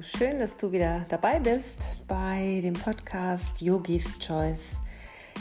Schön, dass du wieder dabei bist bei dem Podcast Yogis Choice.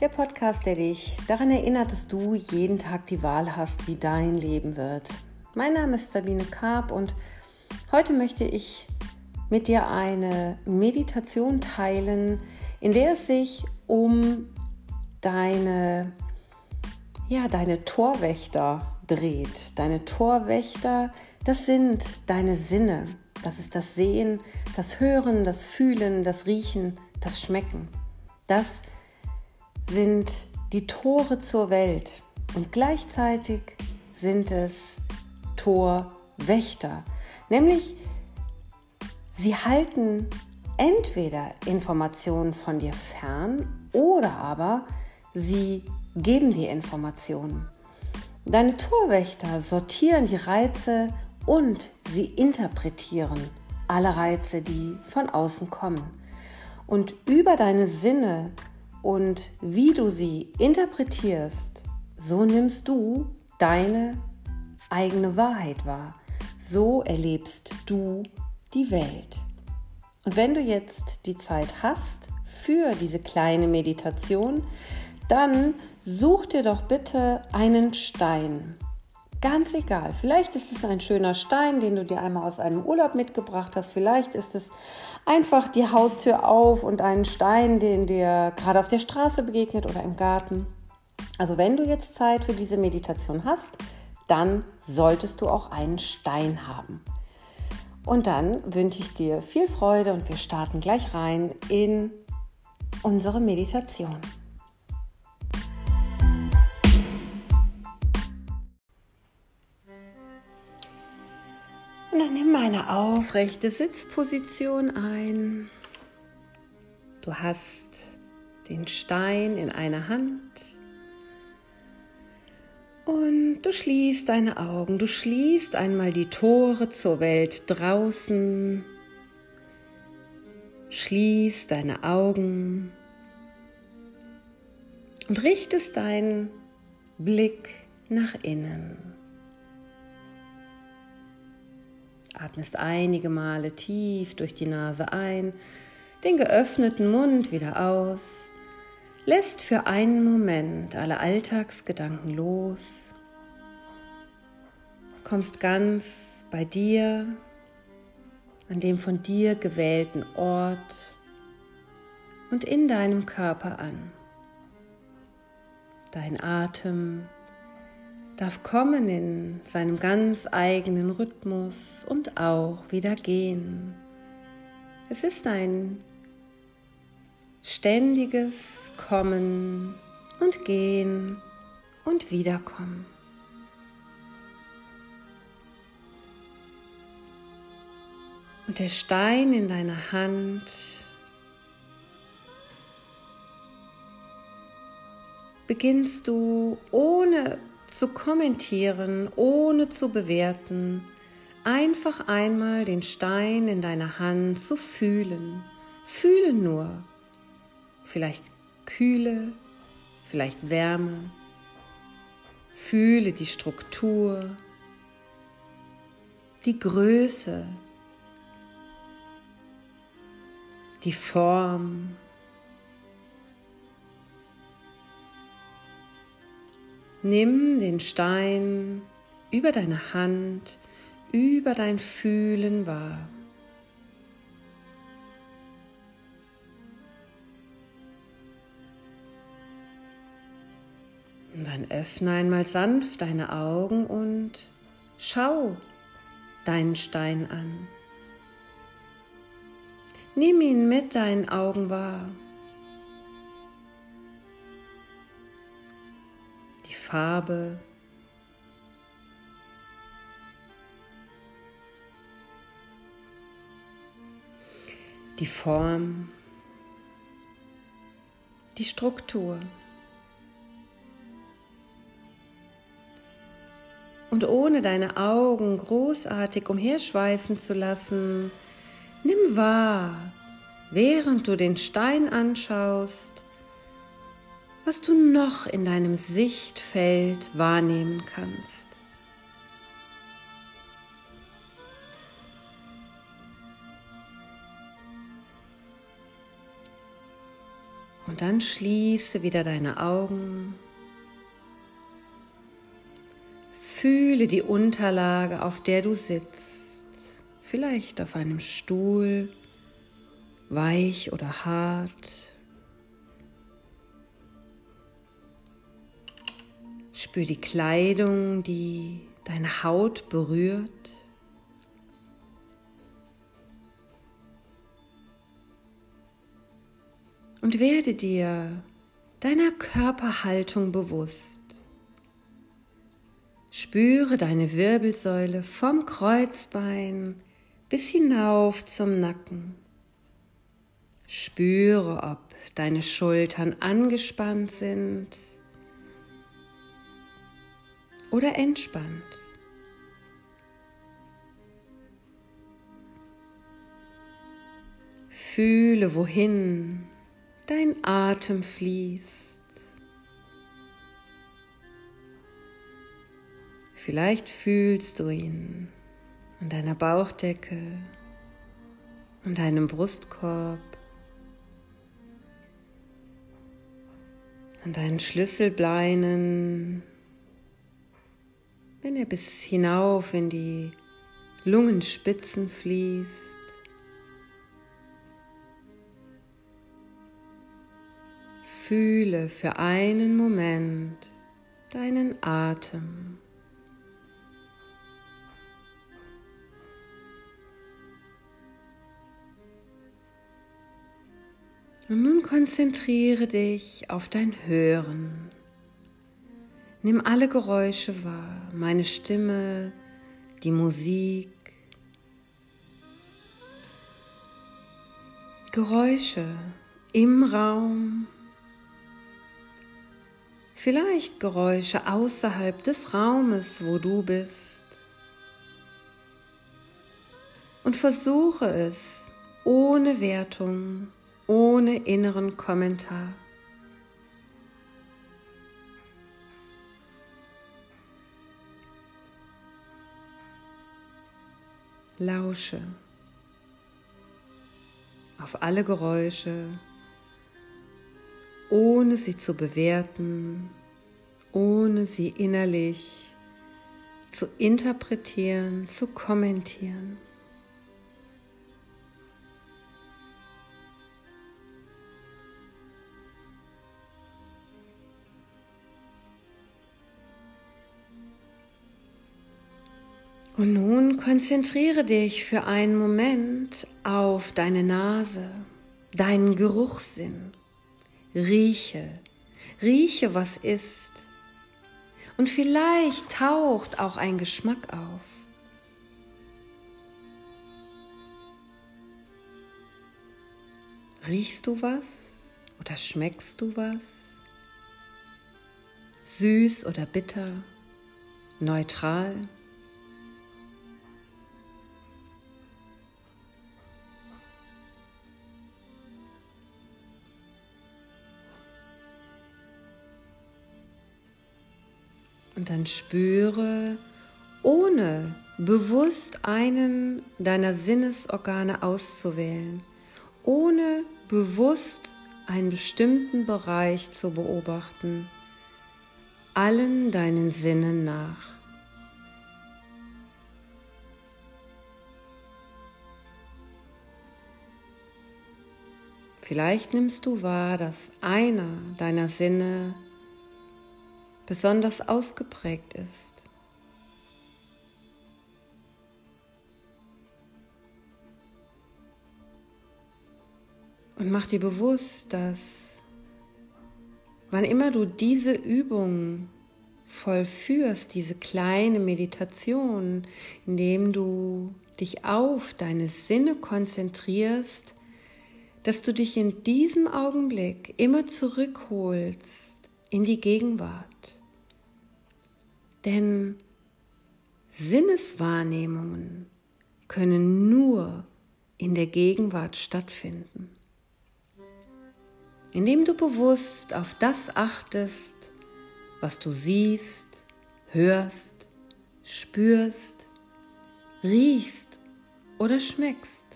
Der Podcast, der dich daran erinnert, dass du jeden Tag die Wahl hast, wie dein Leben wird. Mein Name ist Sabine Karp und heute möchte ich mit dir eine Meditation teilen, in der es sich um deine, ja, deine Torwächter dreht. Deine Torwächter, das sind deine Sinne. Das ist das Sehen, das Hören, das Fühlen, das Riechen, das Schmecken. Das sind die Tore zur Welt. Und gleichzeitig sind es Torwächter. Nämlich, sie halten entweder Informationen von dir fern oder aber sie geben dir Informationen. Deine Torwächter sortieren die Reize und sie interpretieren alle Reize, die von außen kommen. Und über deine Sinne und wie du sie interpretierst, so nimmst du deine eigene Wahrheit wahr. So erlebst du die Welt. Und wenn du jetzt die Zeit hast für diese kleine Meditation, dann such dir doch bitte einen Stein. Ganz egal. Vielleicht ist es ein schöner Stein, den du dir einmal aus einem Urlaub mitgebracht hast. Vielleicht ist es einfach die Haustür auf und einen Stein, den dir gerade auf der Straße begegnet oder im Garten. Also wenn du jetzt Zeit für diese Meditation hast, dann solltest du auch einen Stein haben. Und dann wünsche ich dir viel Freude und wir starten gleich rein in unsere Meditation. Dann nimm eine aufrechte Sitzposition ein. Du hast den Stein in einer Hand. Und du schließt deine Augen. Du schließt einmal die Tore zur Welt draußen. Schließ deine Augen und richtest deinen Blick nach innen. Atmest einige Male tief durch die Nase ein, den geöffneten Mund wieder aus, lässt für einen Moment alle Alltagsgedanken los, kommst ganz bei dir, an dem von dir gewählten Ort und in deinem Körper an. Dein Atem darf kommen in seinem ganz eigenen Rhythmus und auch wieder gehen. Es ist ein ständiges Kommen und Gehen und Wiederkommen. Und der Stein in deiner Hand beginnst du ohne zu kommentieren, ohne zu bewerten, einfach einmal den Stein in deiner Hand zu fühlen. Fühle nur. Vielleicht Kühle, vielleicht Wärme. Fühle die Struktur, die Größe, die Form, Nimm den Stein über deine Hand, über dein Fühlen wahr. Und dann öffne einmal sanft deine Augen und schau deinen Stein an. Nimm ihn mit deinen Augen wahr. Farbe. Die Form, die Struktur. Und ohne deine Augen großartig umherschweifen zu lassen, nimm wahr, während du den Stein anschaust, was du noch in deinem Sichtfeld wahrnehmen kannst. Und dann schließe wieder deine Augen. Fühle die Unterlage, auf der du sitzt, vielleicht auf einem Stuhl, weich oder hart. Spür die Kleidung, die deine Haut berührt. Und werde dir deiner Körperhaltung bewusst. Spüre deine Wirbelsäule vom Kreuzbein bis hinauf zum Nacken. Spüre, ob deine Schultern angespannt sind oder entspannt. Fühle, wohin dein Atem fließt. Vielleicht fühlst du ihn an deiner Bauchdecke, an deinem Brustkorb, an deinen Schlüsselbeinen, wenn er bis hinauf in die Lungenspitzen fließt. Fühle für einen Moment deinen Atem. Und nun konzentriere dich auf dein Hören. Nimm alle Geräusche wahr, meine Stimme, die Musik. Geräusche im Raum. Vielleicht Geräusche außerhalb des Raumes, wo du bist. Und versuche es ohne Wertung, ohne inneren Kommentar. Lausche auf alle Geräusche, ohne sie zu bewerten, ohne sie innerlich zu interpretieren, zu kommentieren. Und nun konzentriere dich für einen Moment auf deine Nase, deinen Geruchssinn. Rieche, rieche, was ist. Und vielleicht taucht auch ein Geschmack auf. Riechst du was oder schmeckst du was? Süß oder bitter? Neutral? Und dann spüre, ohne bewusst einen deiner Sinnesorgane auszuwählen, ohne bewusst einen bestimmten Bereich zu beobachten, allen deinen Sinnen nach. Vielleicht nimmst du wahr, dass einer deiner Sinne besonders ausgeprägt ist. Und mach dir bewusst, dass wann immer du diese Übung vollführst, diese kleine Meditation, indem du dich auf deine Sinne konzentrierst, dass du dich in diesem Augenblick immer zurückholst in die Gegenwart. Denn Sinneswahrnehmungen können nur in der Gegenwart stattfinden. Indem du bewusst auf das achtest, was du siehst, hörst, spürst, riechst oder schmeckst,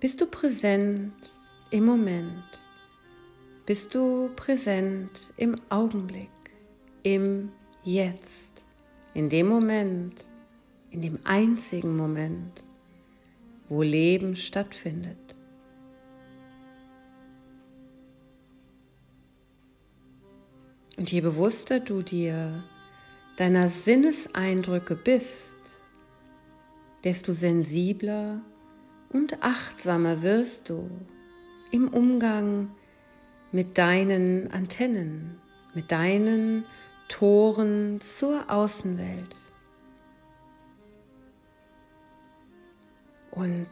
bist du präsent im Moment bist du präsent im Augenblick, im Jetzt, in dem Moment, in dem einzigen Moment, wo Leben stattfindet. Und je bewusster du dir deiner Sinneseindrücke bist, desto sensibler und achtsamer wirst du im Umgang mit deinen Antennen, mit deinen Toren zur Außenwelt. Und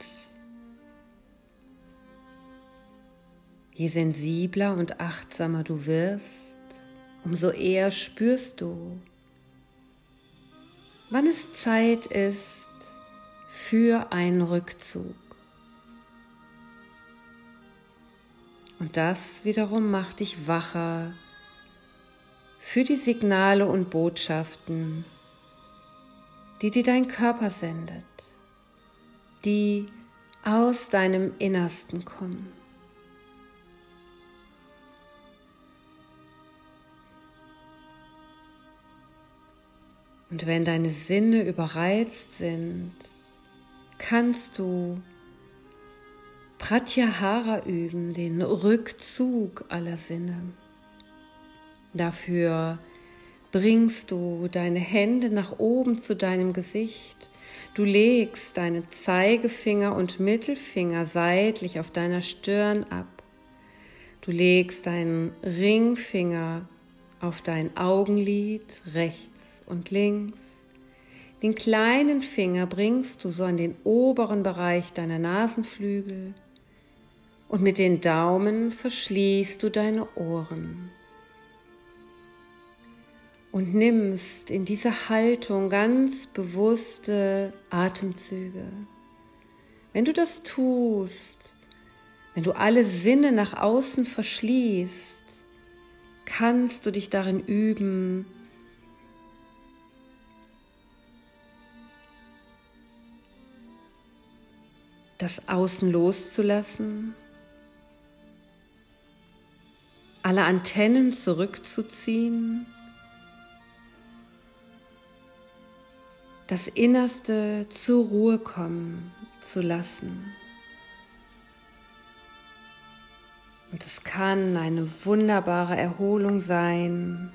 je sensibler und achtsamer du wirst, umso eher spürst du, wann es Zeit ist für einen Rückzug. Und das wiederum macht dich wacher für die Signale und Botschaften, die dir dein Körper sendet, die aus deinem Innersten kommen. Und wenn deine Sinne überreizt sind, kannst du Pratyahara üben, den Rückzug aller Sinne. Dafür bringst du deine Hände nach oben zu deinem Gesicht. Du legst deine Zeigefinger und Mittelfinger seitlich auf deiner Stirn ab. Du legst deinen Ringfinger auf dein Augenlid rechts und links. Den kleinen Finger bringst du so an den oberen Bereich deiner Nasenflügel und mit den Daumen verschließt du deine Ohren und nimmst in dieser Haltung ganz bewusste Atemzüge. Wenn du das tust, wenn du alle Sinne nach außen verschließt, kannst du dich darin üben, das Außen loszulassen alle Antennen zurückzuziehen, das Innerste zur Ruhe kommen zu lassen. Und es kann eine wunderbare Erholung sein,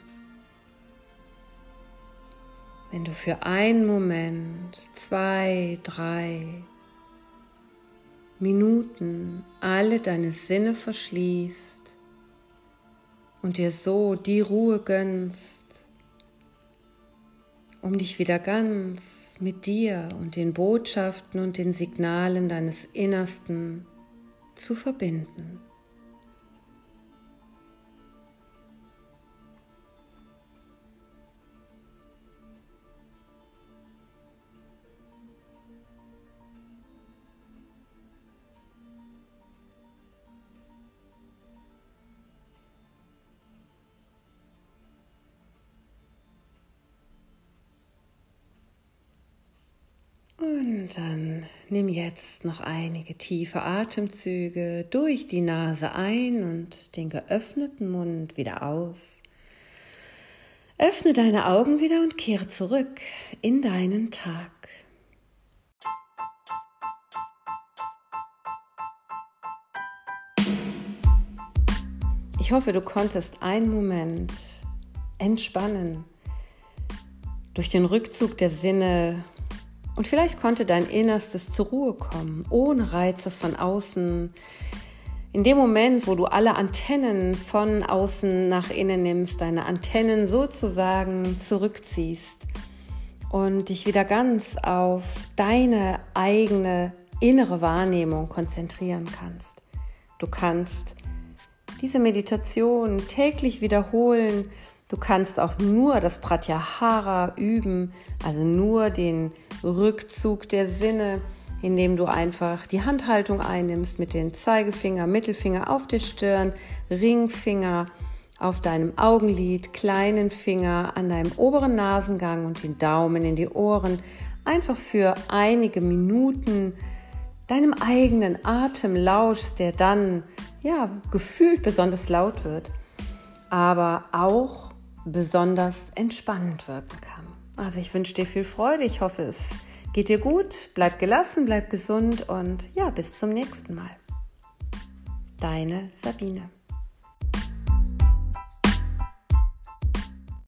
wenn du für einen Moment, zwei, drei Minuten alle deine Sinne verschließt und dir so die Ruhe gönnst, um dich wieder ganz mit dir und den Botschaften und den Signalen deines Innersten zu verbinden. Und dann nimm jetzt noch einige tiefe Atemzüge durch die Nase ein und den geöffneten Mund wieder aus. Öffne deine Augen wieder und kehre zurück in deinen Tag. Ich hoffe, du konntest einen Moment entspannen, durch den Rückzug der Sinne und vielleicht konnte dein Innerstes zur Ruhe kommen, ohne Reize von außen. In dem Moment, wo du alle Antennen von außen nach innen nimmst, deine Antennen sozusagen zurückziehst und dich wieder ganz auf deine eigene innere Wahrnehmung konzentrieren kannst. Du kannst diese Meditation täglich wiederholen. Du kannst auch nur das Pratyahara üben, also nur den Rückzug der Sinne, indem du einfach die Handhaltung einnimmst mit den Zeigefinger, Mittelfinger auf der Stirn, Ringfinger auf deinem Augenlid, kleinen Finger an deinem oberen Nasengang und den Daumen in die Ohren. Einfach für einige Minuten deinem eigenen Atem lauschst, der dann ja gefühlt besonders laut wird, aber auch besonders entspannend wirken kann. Also ich wünsche dir viel Freude. Ich hoffe, es geht dir gut. Bleib gelassen, bleib gesund und ja, bis zum nächsten Mal. Deine Sabine.